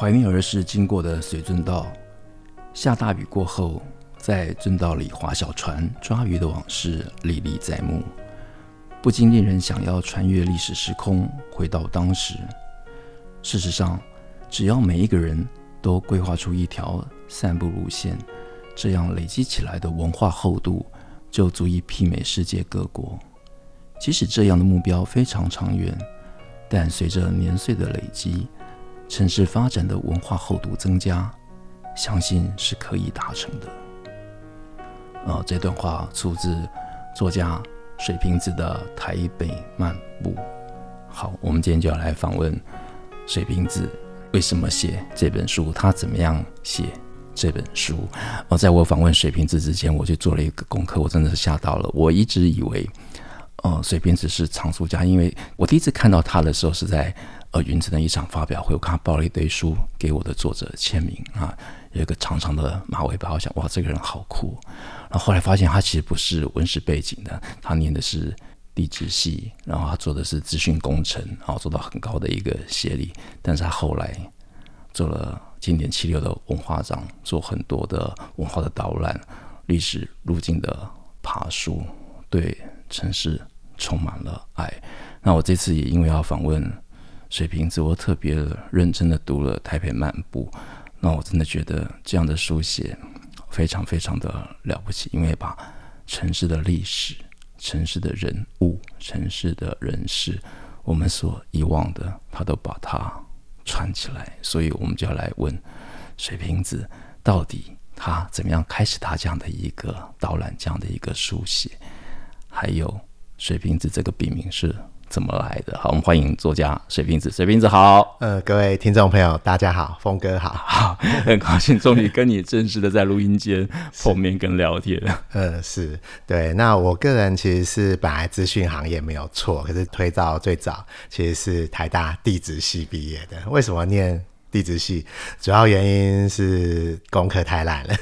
怀念儿时经过的水圳道，下大雨过后，在圳道里划小船抓鱼的往事历历在目，不禁令人想要穿越历史时空，回到当时。事实上，只要每一个人都规划出一条散步路线，这样累积起来的文化厚度就足以媲美世界各国。即使这样的目标非常长远，但随着年岁的累积，城市发展的文化厚度增加，相信是可以达成的。呃，这段话出自作家水瓶子的《台北漫步》。好，我们今天就要来访问水瓶子，为什么写这本书？他怎么样写这本书？呃，在我访问水瓶子之前，我就做了一个功课，我真的是吓到了。我一直以为，呃，水瓶子是藏书家，因为我第一次看到他的时候是在。呃，云城的一场发表会，我看他抱了一堆书给我的作者签名啊，有一个长长的马尾巴，我想哇，这个人好酷。然后后来发现他其实不是文史背景的，他念的是地质系，然后他做的是资讯工程，然后做到很高的一个学历。但是他后来做了经典七六的文化长，做很多的文化的导览、历史路径的爬书，对城市充满了爱。那我这次也因为要访问。水瓶子，我特别认真的读了《台北漫步》，那我真的觉得这样的书写非常非常的了不起，因为把城市的历史、城市的人物、城市的人事，我们所遗忘的，他都把它串起来。所以，我们就要来问水瓶子，到底他怎么样开始他这样的一个导览，这样的一个书写？还有，水瓶子这个笔名是？怎么来的？好，我们欢迎作家水瓶子。水瓶子好，呃，各位听众朋友，大家好，峰哥好，好，很高兴终于跟你正式的在录音间碰面跟聊天。呃，是对。那我个人其实是本来资讯行业没有错，可是推到最早其实是台大地质系毕业的。为什么念？地质系主要原因是功课太烂了，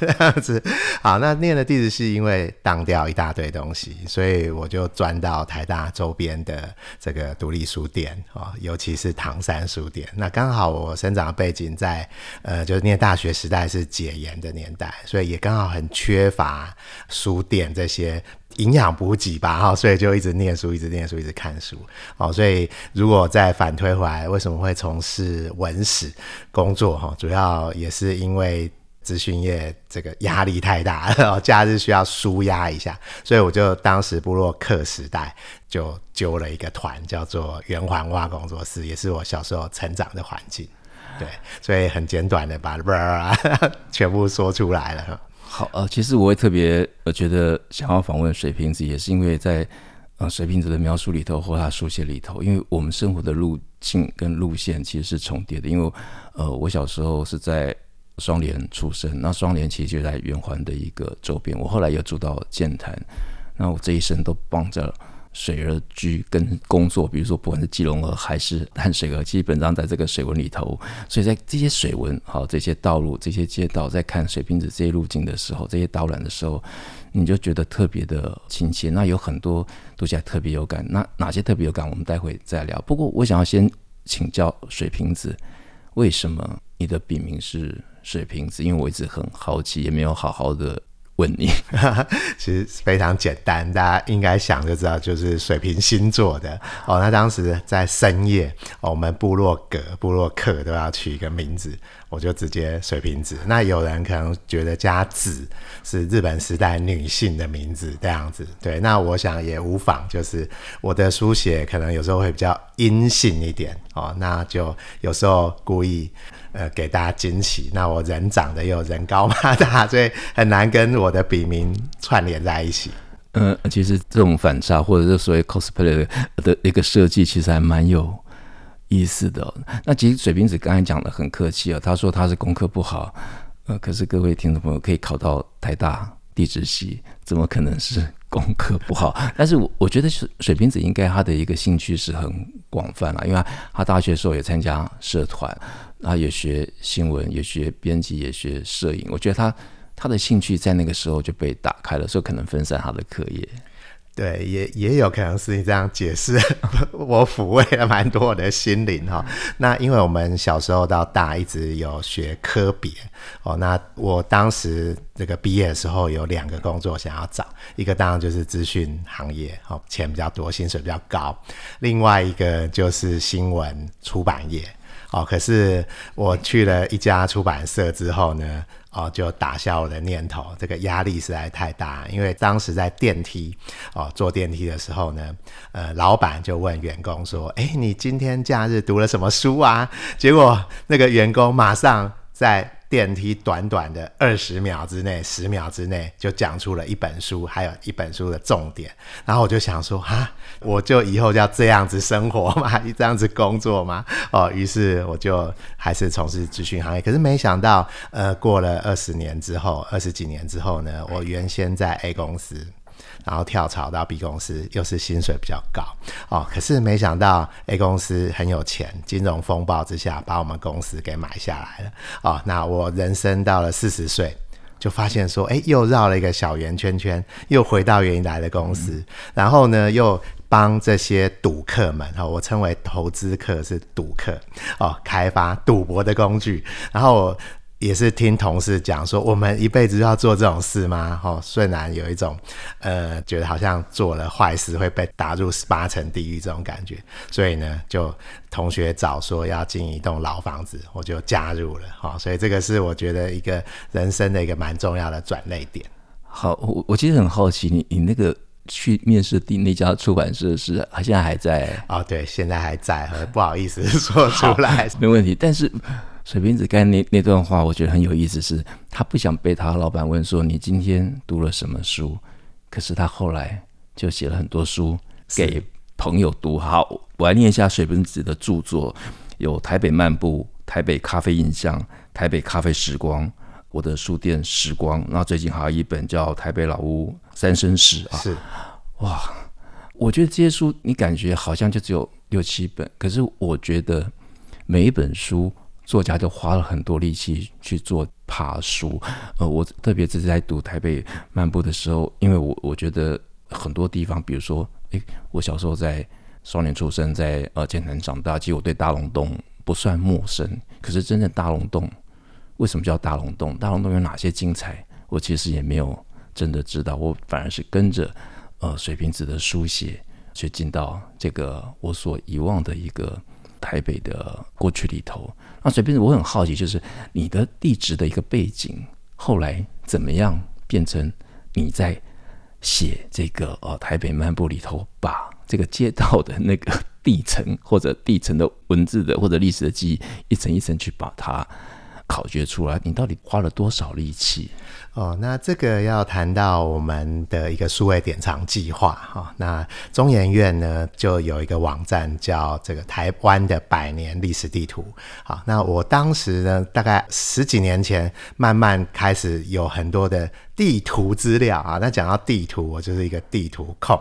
是 好。那念了地质系，因为当掉一大堆东西，所以我就转到台大周边的这个独立书店哦，尤其是唐山书店。那刚好我生长的背景在呃，就是念大学时代是解严的年代，所以也刚好很缺乏书店这些。营养补给吧，哈，所以就一直念书，一直念书，一直看书，哦，所以如果再反推回来，为什么会从事文史工作？哈，主要也是因为资讯业这个压力太大，假日需要舒压一下，所以我就当时部落客时代就揪了一个团，叫做圆环文化工作室，也是我小时候成长的环境，对，所以很简短的把 全部说出来了。好，呃，其实我也特别呃觉得想要访问水瓶子，也是因为在呃水瓶子的描述里头或他书写里头，因为我们生活的路径跟路线其实是重叠的。因为呃我小时候是在双连出生，那双连其实就在圆环的一个周边。我后来又住到剑潭，那我这一生都帮着。水而居跟工作，比如说不管是基隆河还是淡水河，基本上在这个水纹里头。所以在这些水纹、好这些道路、这些街道，在看水瓶子这些路径的时候，这些导览的时候，你就觉得特别的亲切。那有很多读起来特别有感。那哪些特别有感？我们待会再聊。不过我想要先请教水瓶子，为什么你的笔名是水瓶子？因为我一直很好奇，也没有好好的。问你，其实非常简单，大家应该想就知道，就是水瓶星座的哦。那当时在深夜，我们部落格、部落客都要取一个名字，我就直接水瓶子。那有人可能觉得加子是日本时代女性的名字这样子，对。那我想也无妨，就是我的书写可能有时候会比较阴性一点哦，那就有时候故意。呃，给大家惊喜。那我人长得又人高马大，所以很难跟我的笔名串联在一起。嗯，其实这种反差或者是所谓 cosplay 的一个设计，其实还蛮有意思的。那其实水瓶子刚才讲的很客气啊，他说他是功课不好，呃，可是各位听众朋友可以考到台大地质系，怎么可能是功课不好？但是我我觉得水水瓶子应该他的一个兴趣是很广泛了，因为他大学时候也参加社团，然后也学新闻，也学编辑，也学摄影。我觉得他。他的兴趣在那个时候就被打开了，所以可能分散他的课业。对，也也有可能是你这样解释，我抚慰了蛮多我的心灵哈。那因为我们小时候到大一直有学科别哦，那我当时这个毕业的时候有两个工作想要找，一个当然就是资讯行业，哦，钱比较多，薪水比较高；另外一个就是新闻出版业。哦，可是我去了一家出版社之后呢，哦，就打消我的念头。这个压力实在太大，因为当时在电梯，哦，坐电梯的时候呢，呃，老板就问员工说：“哎，你今天假日读了什么书啊？”结果那个员工马上在。电梯短短的二十秒之内，十秒之内就讲出了一本书，还有一本书的重点。然后我就想说，哈，我就以后要这样子生活嘛，这样子工作嘛。哦，于是我就还是从事咨询行业。可是没想到，呃，过了二十年之后，二十几年之后呢，我原先在 A 公司。然后跳槽到 B 公司，又是薪水比较高哦。可是没想到 A 公司很有钱，金融风暴之下把我们公司给买下来了哦。那我人生到了四十岁，就发现说，哎，又绕了一个小圆圈圈，又回到原来的公司。嗯、然后呢，又帮这些赌客们哈、哦，我称为投资客是赌客哦，开发赌博的工具。然后我。也是听同事讲说，我们一辈子就要做这种事吗？哦，虽然有一种，呃，觉得好像做了坏事会被打入十八层地狱这种感觉，所以呢，就同学早说要进一栋老房子，我就加入了。哈、哦，所以这个是我觉得一个人生的一个蛮重要的转捩点。好，我我其实很好奇，你你那个去面试的那家出版社是现在还在？哦，对，现在还在，不好意思说出来，没问题，但是。水瓶子刚才那那段话，我觉得很有意思是，是他不想被他老板问说你今天读了什么书，可是他后来就写了很多书给朋友读。好，我来念一下水瓶子的著作：有《台北漫步》、《台北咖啡印象》、《台北咖啡时光》、我的书店时光。那最近还有一本叫《台北老屋三生石》啊。是哇，我觉得这些书你感觉好像就只有六七本，可是我觉得每一本书。作家就花了很多力气去做爬书，呃，我特别是在读《台北漫步》的时候，因为我我觉得很多地方，比如说，诶，我小时候在少年出生，在呃建南长大，其实我对大龙洞不算陌生。可是真正大龙洞为什么叫大龙洞？大龙洞有哪些精彩？我其实也没有真的知道，我反而是跟着呃水瓶子的书写，去进到这个我所遗忘的一个台北的过去里头。那随便，我很好奇，就是你的地质的一个背景，后来怎么样变成你在写这个呃台北漫步里头，把这个街道的那个地层或者地层的文字的或者历史的记忆，一层一层去把它考掘出来，你到底花了多少力气？哦，那这个要谈到我们的一个数位典藏计划哈。那中研院呢，就有一个网站叫这个台湾的百年历史地图。好，那我当时呢，大概十几年前，慢慢开始有很多的地图资料啊。那讲到地图，我就是一个地图控。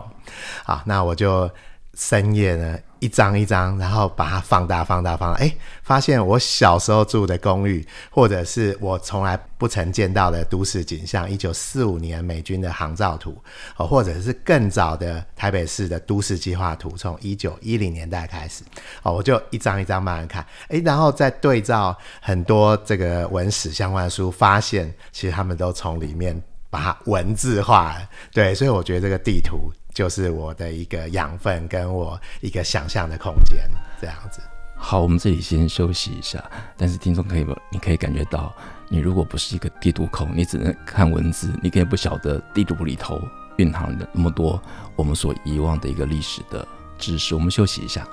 啊，那我就深夜呢。一张一张，然后把它放大、放大、放大，哎，发现我小时候住的公寓，或者是我从来不曾见到的都市景象，一九四五年美军的航照图，哦，或者是更早的台北市的都市计划图，从一九一零年代开始，哦，我就一张一张慢慢看，哎，然后再对照很多这个文史相关的书，发现其实他们都从里面把它文字化了，对，所以我觉得这个地图。就是我的一个养分，跟我一个想象的空间，这样子。好，我们这里先休息一下。但是听众可以，你可以感觉到，你如果不是一个地图控，你只能看文字，你可以不晓得地图里头蕴含的那么多我们所遗忘的一个历史的知识。我们休息一下。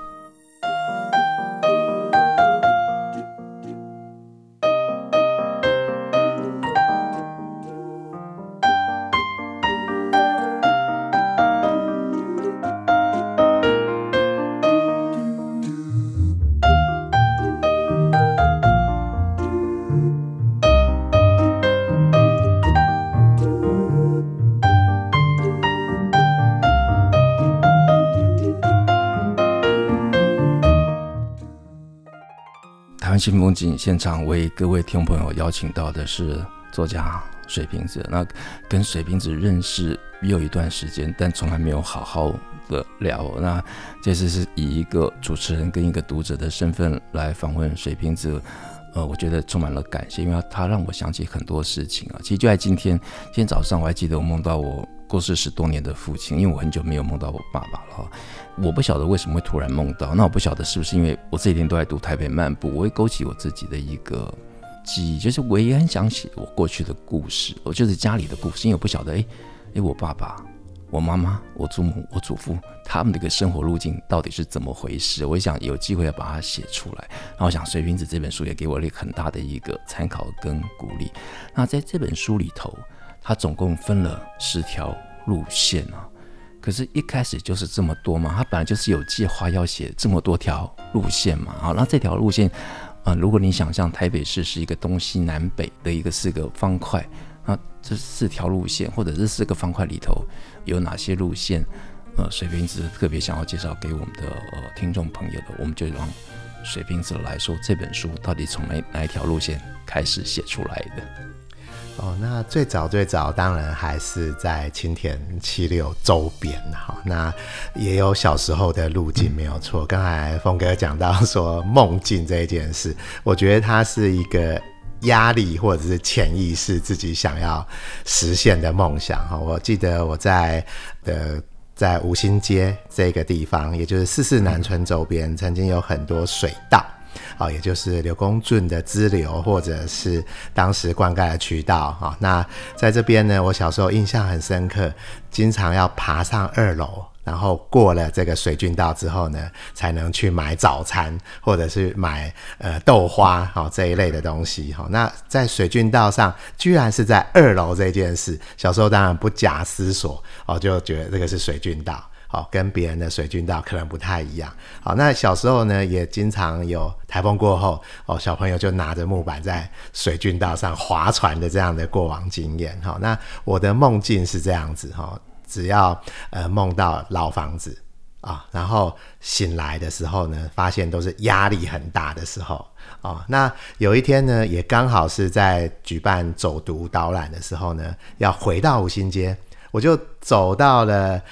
新风景现场为各位听众朋友邀请到的是作家水瓶子。那跟水瓶子认识也有一段时间，但从来没有好好的聊。那这次是以一个主持人跟一个读者的身份来访问水瓶子。呃，我觉得充满了感谢，因为他让我想起很多事情啊。其实就在今天，今天早上我还记得我梦到我过世十多年的父亲，因为我很久没有梦到我爸爸了哈。我不晓得为什么会突然梦到，那我不晓得是不是因为我这几天都在读《台北漫步》，我会勾起我自己的一个记忆，就是我也很想写我过去的故事，我就是家里的故事，因为我不晓得，哎，哎，我爸爸。我妈妈、我祖母、我祖父，他们的一个生活路径到底是怎么回事？我想有机会要把它写出来。然后我想《水瓶子》这本书也给我了很大的一个参考跟鼓励。那在这本书里头，它总共分了十条路线啊。可是，一开始就是这么多嘛？它本来就是有计划要写这么多条路线嘛。好，那这条路线，啊、如果你想象台北市是一个东西南北的一个四个方块。那这四条路线，或者这四个方块里头有哪些路线？呃，水瓶子特别想要介绍给我们的呃听众朋友的，我们就让水瓶子来说这本书到底从哪哪一条路线开始写出来的？哦，那最早最早当然还是在青田七六周边哈，那也有小时候的路径没有错。刚、嗯、才峰哥讲到说梦境这一件事，我觉得它是一个。压力或者是潜意识自己想要实现的梦想哈，我记得我在的在五星街这个地方，也就是四四南村周边，曾经有很多水道啊，也就是刘公圳的支流或者是当时灌溉的渠道啊。那在这边呢，我小时候印象很深刻，经常要爬上二楼。然后过了这个水圳道之后呢，才能去买早餐，或者是买呃豆花好、这一类的东西哈、那在水圳道上，居然是在二楼这件事，小时候当然不假思索哦，就觉得这个是水圳道，哦、跟别人的水军道可能不太一样。好、那小时候呢，也经常有台风过后哦，小朋友就拿着木板在水军道上划船的这样的过往经验。好、哦，那我的梦境是这样子哈。哦只要呃梦到老房子啊，然后醒来的时候呢，发现都是压力很大的时候哦。那有一天呢，也刚好是在举办走读导览的时候呢，要回到五星街，我就走到了。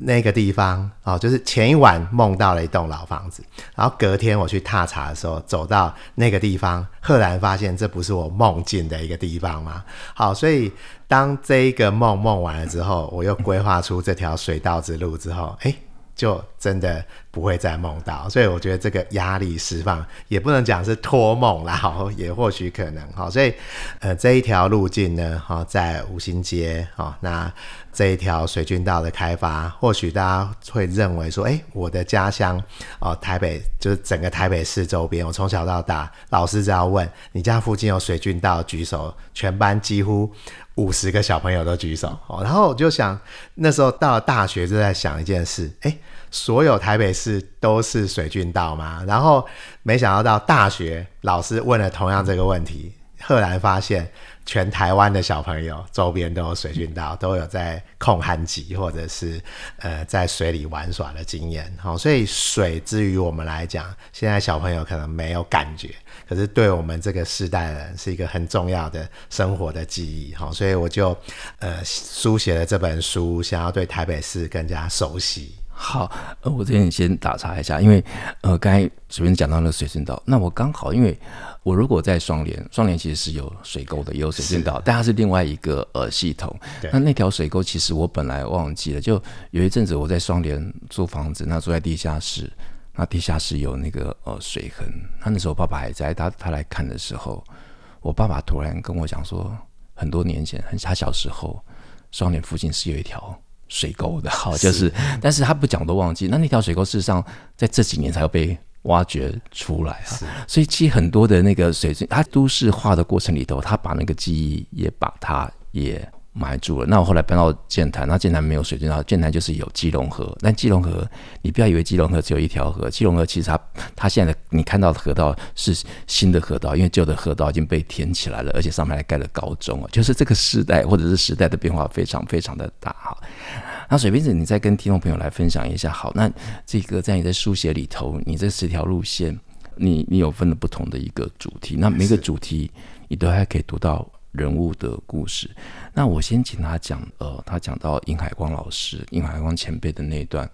那个地方哦，就是前一晚梦到了一栋老房子，然后隔天我去踏查的时候，走到那个地方，赫然发现这不是我梦境的一个地方吗。好，所以当这一个梦梦完了之后，我又规划出这条水道之路之后，哎。就真的不会再梦到，所以我觉得这个压力释放也不能讲是托梦啦，好，也或许可能，哈，所以呃这一条路径呢，哈，在五星街，哈，那这一条水军道的开发，或许大家会认为说，哎，我的家乡哦，台北就是整个台北市周边，我从小到大，老师只要问你家附近有水军道，举手，全班几乎。五十个小朋友都举手，哦然后我就想，那时候到了大学就在想一件事，诶，所有台北市都是水军道吗？然后没想到到大学，老师问了同样这个问题，赫然发现。全台湾的小朋友周边都有水军道，都有在控旱季或者是呃在水里玩耍的经验。好，所以水之于我们来讲，现在小朋友可能没有感觉，可是对我们这个世代人是一个很重要的生活的记忆。好，所以我就呃书写了这本书，想要对台北市更加熟悉。好，呃，我这边先打岔一下，因为呃刚才随便讲到了水圳道，那我刚好因为。我如果在双连，双连其实是有水沟的，也有水圳道，但它是另外一个呃系统。那那条水沟其实我本来忘记了，就有一阵子我在双连租房子，那住在地下室，那地下室有那个呃水痕。那那时候我爸爸还在，他他来看的时候，我爸爸突然跟我讲说，很多年前，很他小时候，双连附近是有一条水沟的，好，就是，但是他不讲都忘记。那那条水沟事实上在这几年才会被。挖掘出来啊，所以其实很多的那个水圳，它都市化的过程里头，它把那个记忆也把它也埋住了。那我后来搬到建潭，那建潭没有水圳道，剑潭就是有基隆河。但基隆河，你不要以为基隆河只有一条河，基隆河其实它它现在的你看到的河道是新的河道，因为旧的河道已经被填起来了，而且上面还盖了高中啊，就是这个时代或者是时代的变化非常非常的大哈。那水瓶子，你再跟听众朋友来分享一下。好，那这个在你的书写里头，你这十条路线，你你有分了不同的一个主题，那每个主题你都还可以读到人物的故事。那我先请他讲，呃，他讲到殷海光老师、殷海光前辈的那一段，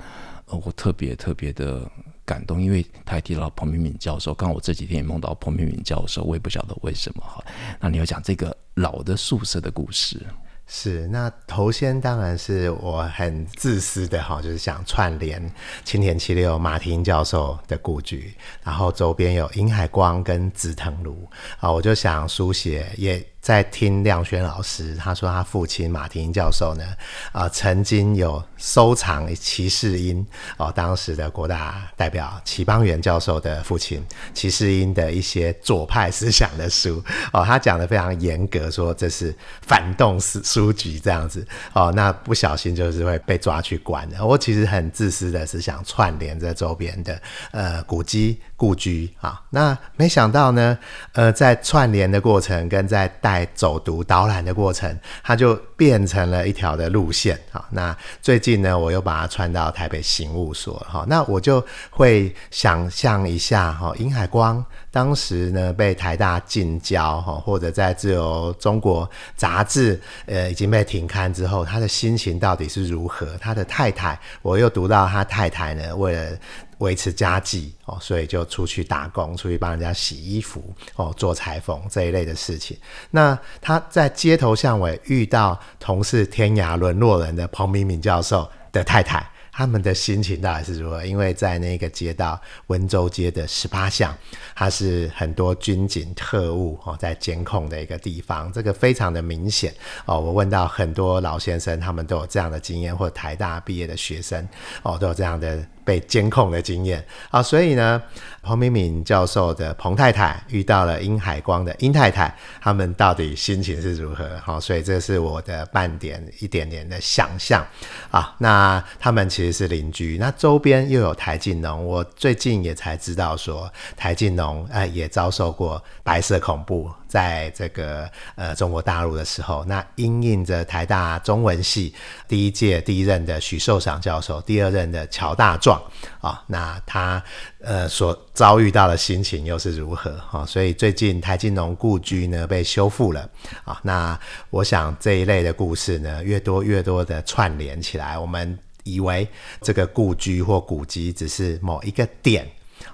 呃，我特别特别的感动，因为他还提到彭明敏教授。刚我这几天也梦到彭明敏教授，我也不晓得为什么哈。那你要讲这个老的宿舍的故事。是，那头先当然是我很自私的哈，就是想串联青田七六马婷教授的故居，然后周边有殷海光跟紫藤庐啊，我就想书写也。在听亮轩老师，他说他父亲马廷教授呢，啊、曾经有收藏齐世英哦，当时的国大代表齐邦媛教授的父亲齐世英的一些左派思想的书哦，他讲得非常严格，说这是反动书书籍这样子哦，那不小心就是会被抓去关的。我其实很自私的是想串联这周边的呃古迹故居啊，那没想到呢，呃，在串联的过程跟在带在走读导览的过程，它就变成了一条的路线。好，那最近呢，我又把它串到台北刑务所。哈，那我就会想象一下，哈，尹海光当时呢被台大禁教，哈，或者在自由中国杂志，呃，已经被停刊之后，他的心情到底是如何？他的太太，我又读到他太太呢，为了。维持家计哦，所以就出去打工，出去帮人家洗衣服哦，做裁缝这一类的事情。那他在街头巷尾遇到同是天涯沦落人的彭明敏教授的太太。他们的心情到底是如何？因为在那个街道温州街的十八巷，它是很多军警特务哦在监控的一个地方，这个非常的明显哦。我问到很多老先生，他们都有这样的经验，或台大毕业的学生哦，都有这样的被监控的经验啊。所以呢，彭明敏教授的彭太太遇到了殷海光的殷太太，他们到底心情是如何？好，所以这是我的半点一点点的想象啊。那他们其实。是邻居，那周边又有台静农。我最近也才知道说，台静农呃也遭受过白色恐怖，在这个呃中国大陆的时候，那因应着台大中文系第一届第一任的许寿裳教授，第二任的乔大壮啊，那他呃所遭遇到的心情又是如何啊？所以最近台金农故居呢被修复了啊，那我想这一类的故事呢，越多越多的串联起来，我们。以为这个故居或古迹只是某一个点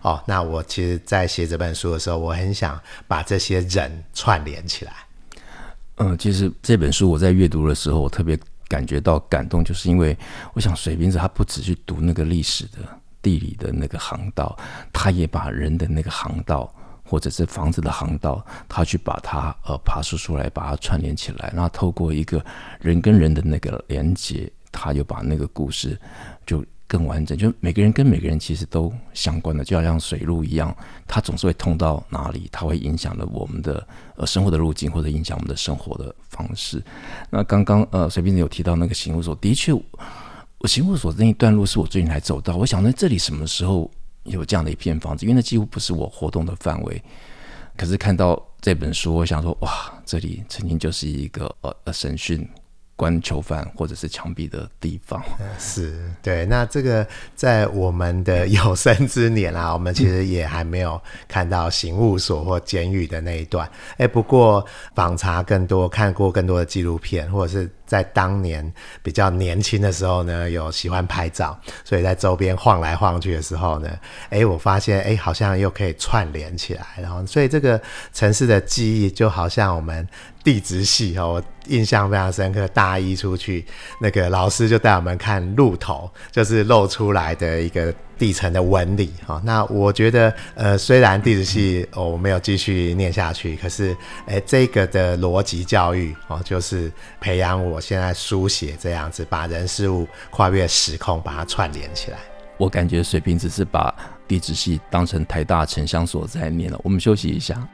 哦，那我其实，在写这本书的时候，我很想把这些人串联起来。嗯，其实这本书我在阅读的时候，我特别感觉到感动，就是因为我想水瓶子他不只去读那个历史的、地理的那个航道，他也把人的那个航道，或者是房子的航道，他去把它呃爬梳出来，把它串联起来，然后透过一个人跟人的那个连接。他就把那个故事就更完整，就每个人跟每个人其实都相关的，就好像水路一样，它总是会通到哪里，它会影响了我们的呃生活的路径，或者影响我们的生活的方式。那刚刚呃水瓶子有提到那个刑务所，的确，我刑务所那一段路是我最近才走到，我想在这里什么时候有这样的一片房子，因为那几乎不是我活动的范围。可是看到这本书，我想说哇，这里曾经就是一个呃呃审讯。关囚犯或者是墙壁的地方，是对。那这个在我们的有生之年啊，我们其实也还没有看到刑务所或监狱的那一段。哎，不过访查更多，看过更多的纪录片，或者是。在当年比较年轻的时候呢，有喜欢拍照，所以在周边晃来晃去的时候呢，哎、我发现哎、好像又可以串联起来，然后所以这个城市的记忆就好像我们地质系哦，我印象非常深刻。大一出去，那个老师就带我们看鹿头，就是露出来的一个。地层的纹理，哈，那我觉得，呃，虽然地质系我没有继续念下去，可是，哎，这个的逻辑教育，哦，就是培养我现在书写这样子，把人事物跨越时空，把它串联起来。我感觉水瓶只是把地质系当成台大城乡所在念了。我们休息一下。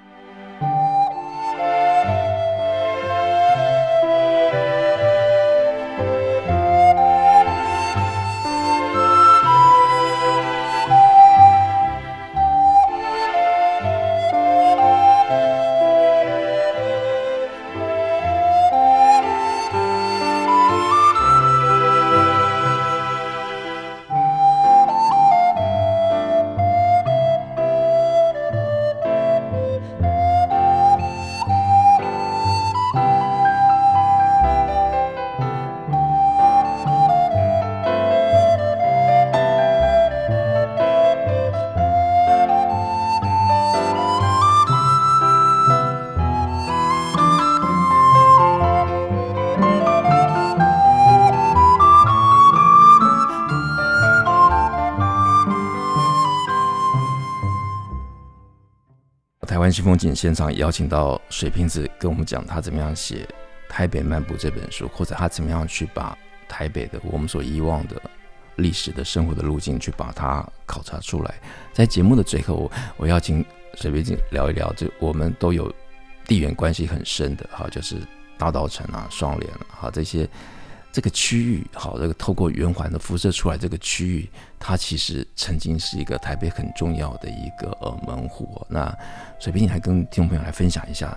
西风景现场邀请到水瓶子跟我们讲他怎么样写《台北漫步》这本书，或者他怎么样去把台北的我们所遗忘的历史的生活的路径去把它考察出来。在节目的最后，我邀请水瓶子聊一聊，就我们都有地缘关系很深的哈，就是大稻埕啊、双连啊，这些。这个区域好，这个透过圆环的辐射出来，这个区域它其实曾经是一个台北很重要的一个呃门户。那水瓶，你还跟听众朋友来分享一下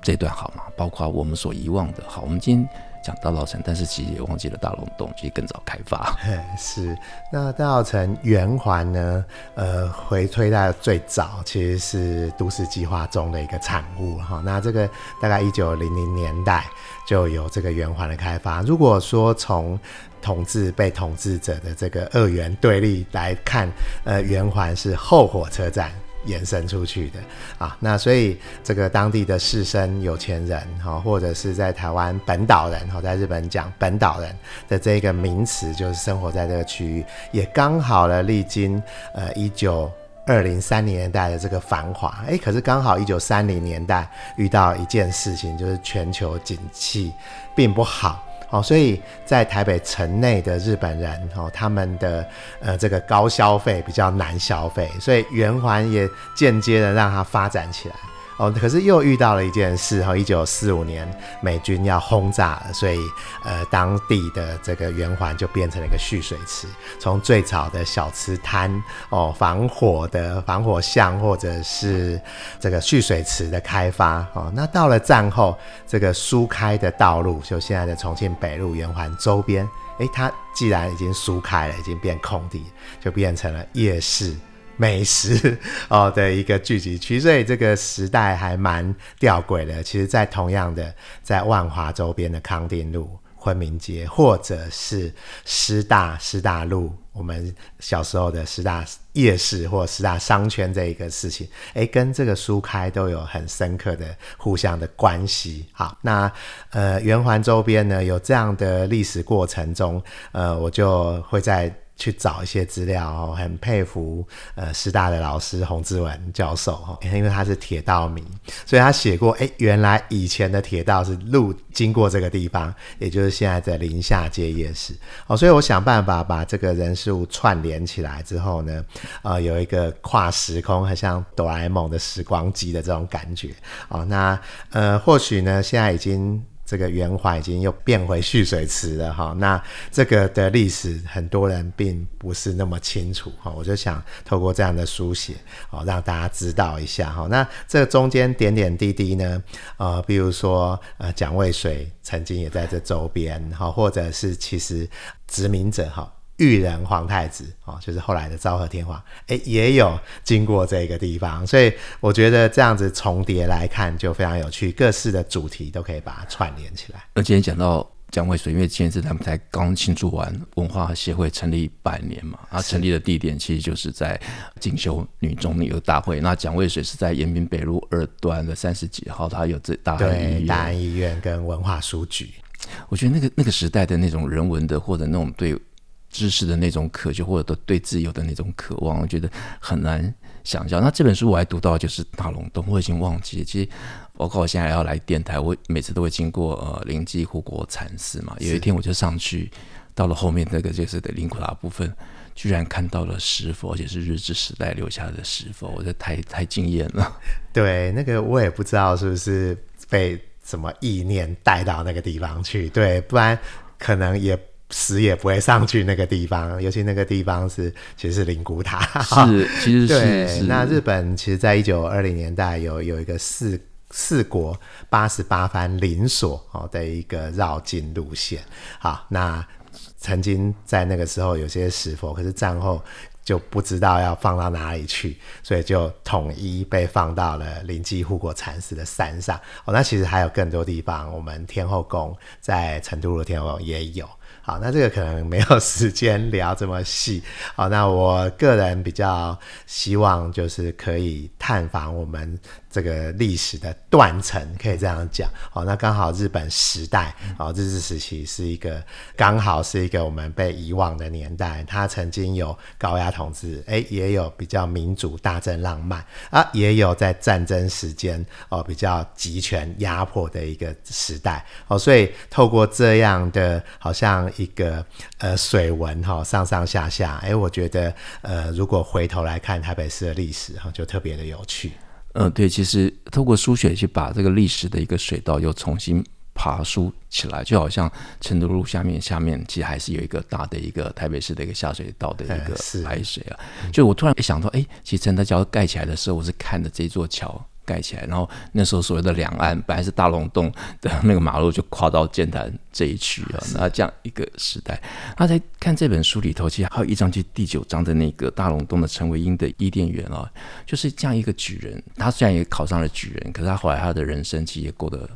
这段好吗？包括我们所遗忘的。好，我们今天讲大稻城，但是其实也忘记了大龙洞，其实更早开发。是，那大稻城圆环呢？呃，回推到最早其实是都市计划中的一个产物哈。那这个大概一九零零年代。就有这个圆环的开发。如果说从统治被统治者的这个二元对立来看，呃，圆环是后火车站延伸出去的啊。那所以这个当地的士绅、有钱人哈，或者是在台湾本岛人哈，在日本讲本岛人的这个名词，就是生活在这个区域，也刚好了历经呃一九。二零三零年代的这个繁华，哎，可是刚好一九三零年代遇到一件事情，就是全球景气并不好，哦，所以在台北城内的日本人，哦，他们的呃这个高消费比较难消费，所以圆环也间接的让它发展起来。哦，可是又遇到了一件事哈，一九四五年美军要轰炸，所以呃，当地的这个圆环就变成了一个蓄水池，从最早的小吃摊哦，防火的防火巷，或者是这个蓄水池的开发哦，那到了战后，这个疏开的道路，就现在的重庆北路圆环周边，诶，它既然已经疏开了，已经变空地，就变成了夜市。美食哦的一个聚集区，所以这个时代还蛮吊诡的。其实，在同样的在万华周边的康定路、昆明街，或者是师大师大路，我们小时候的师大夜市或师大商圈这一个事情，诶，跟这个疏开都有很深刻的互相的关系。好，那呃圆环周边呢，有这样的历史过程中，呃，我就会在。去找一些资料哦，很佩服呃师大的老师洪志文教授哦，因为他是铁道迷，所以他写过哎，原来以前的铁道是路经过这个地方，也就是现在的临夏街夜市哦，所以我想办法把这个人事物串联起来之后呢，呃，有一个跨时空，很像哆啦 A 梦的时光机的这种感觉哦，那呃或许呢现在已经。这个圆环已经又变回蓄水池了哈，那这个的历史很多人并不是那么清楚哈，我就想透过这样的书写哦，让大家知道一下哈。那这中间点点滴滴呢，呃，比如说呃蒋渭水曾经也在这周边哈，或者是其实殖民者哈。裕仁皇太子哦，就是后来的昭和天皇，哎，也有经过这个地方，所以我觉得这样子重叠来看就非常有趣，各式的主题都可以把它串联起来。那今天讲到蒋渭水，因为今天是他们才刚庆祝完文化协会成立百年嘛，啊，成立的地点其实就是在锦修女中那个大会。那蒋渭水是在延平北路二段的三十几号，他有这大安医院、大安医院跟文化书局。我觉得那个那个时代的那种人文的或者那种对。知识的那种渴求，或者对自由的那种渴望，我觉得很难想象。那这本书我还读到就是大龙洞，我已经忘记了。其实包括我现在要来电台，我每次都会经过呃灵济护国禅寺嘛。有一天我就上去，到了后面那个就是的灵骨塔部分，居然看到了石佛，而且是日治时代留下的石佛，我觉得太太惊艳了。对，那个我也不知道是不是被什么意念带到那个地方去，对，不然可能也。死也不会上去那个地方，尤其那个地方是其实是灵骨塔，是其实是对。是那日本其实，在一九二零年代有有一个四四国八十八番灵所哦的一个绕境路线。好，那曾经在那个时候有些石佛，可是战后就不知道要放到哪里去，所以就统一被放到了临济护国禅寺的山上。哦，那其实还有更多地方，我们天后宫在成都的天后宫也有。好，那这个可能没有时间聊这么细。好，那我个人比较希望就是可以探访我们这个历史的断层，可以这样讲。好，那刚好日本时代，哦，日治时期是一个刚好是一个我们被遗忘的年代。它曾经有高压统治，哎，也有比较民主、大政、浪漫啊，也有在战争时间哦比较集权压迫的一个时代哦，所以透过这样的好像一个呃水文哈、上上下下，哎，我觉得呃如果回头来看台北市的历史哈，就特别的有趣。嗯，对，其实透过输血去把这个历史的一个水道又重新。爬梳起来，就好像成都路下面，下面其实还是有一个大的一个台北市的一个下水道的一个排水啊。嗯、就我突然一想到，哎，其实陈德桥盖起来的时候，我是看着这座桥盖起来，然后那时候所谓的两岸本来是大龙洞的那个马路，就跨到剑潭这一区啊。那这样一个时代，那在看这本书里头，其实还有一章，就第九章的那个大龙洞的陈维英的伊甸园啊，就是这样一个举人，他虽然也考上了举人，可是他后来他的人生其实也过得。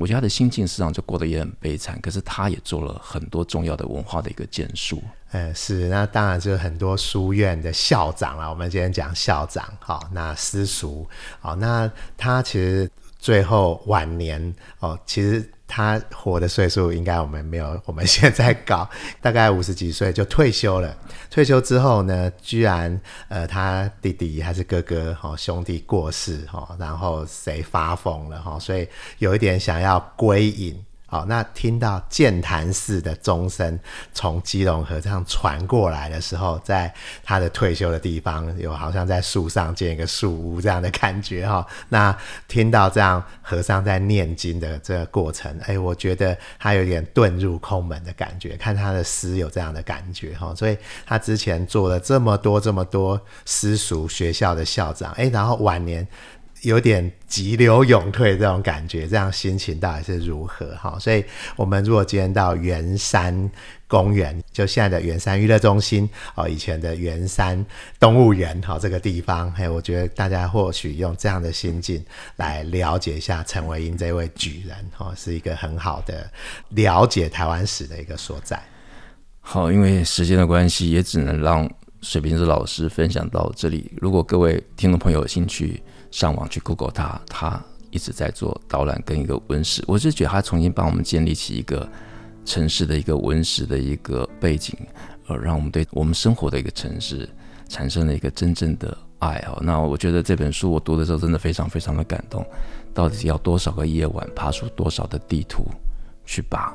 我觉得他的心境实际上就过得也很悲惨，可是他也做了很多重要的文化的一个建树。呃，是，那当然就是很多书院的校长啦。我们今天讲校长，好，那私塾，好，那他其实最后晚年哦，其实。他活的岁数应该我们没有 我们现在高，大概五十几岁就退休了。退休之后呢，居然呃他弟弟还是哥哥哈、哦、兄弟过世哈、哦，然后谁发疯了哈、哦，所以有一点想要归隐。好，那听到剑潭寺的钟声从基隆河这样传过来的时候，在他的退休的地方，有好像在树上建一个树屋这样的感觉哈。那听到这样和尚在念经的这个过程，哎，我觉得他有点遁入空门的感觉。看他的诗有这样的感觉哈，所以他之前做了这么多这么多私塾学校的校长，哎，然后晚年。有点急流勇退这种感觉，这样心情到底是如何？哈，所以我们如果今天到圆山公园，就现在的圆山娱乐中心哦，以前的圆山动物园，哈，这个地方，嘿，我觉得大家或许用这样的心境来了解一下陈维英这位举人，哈，是一个很好的了解台湾史的一个所在。好，因为时间的关系，也只能让水瓶子老师分享到这里。如果各位听众朋友有兴趣，上网去 Google 他，他一直在做导览跟一个文史，我是觉得他重新帮我们建立起一个城市的一个文史的一个背景，呃，让我们对我们生活的一个城市产生了一个真正的爱哦。那我觉得这本书我读的时候真的非常非常的感动，到底要多少个夜晚，爬出多少的地图，去把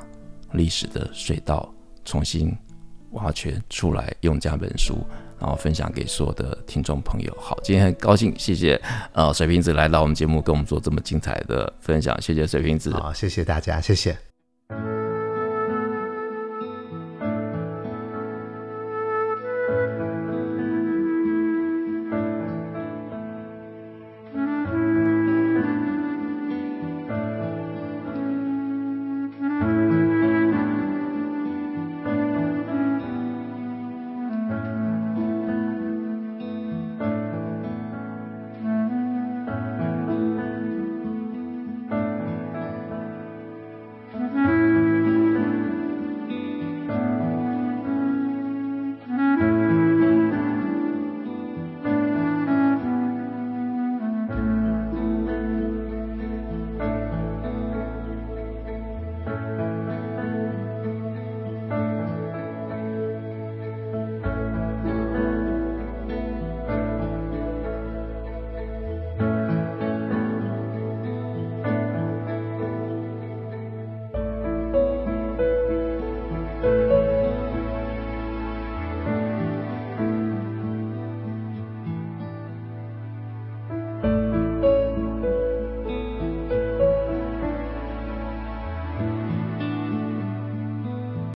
历史的水道重新挖掘出来，用这本书。然后分享给所有的听众朋友。好，今天很高兴，谢谢呃水瓶子来到我们节目，跟我们做这么精彩的分享。谢谢水瓶子，好，谢谢大家，谢谢。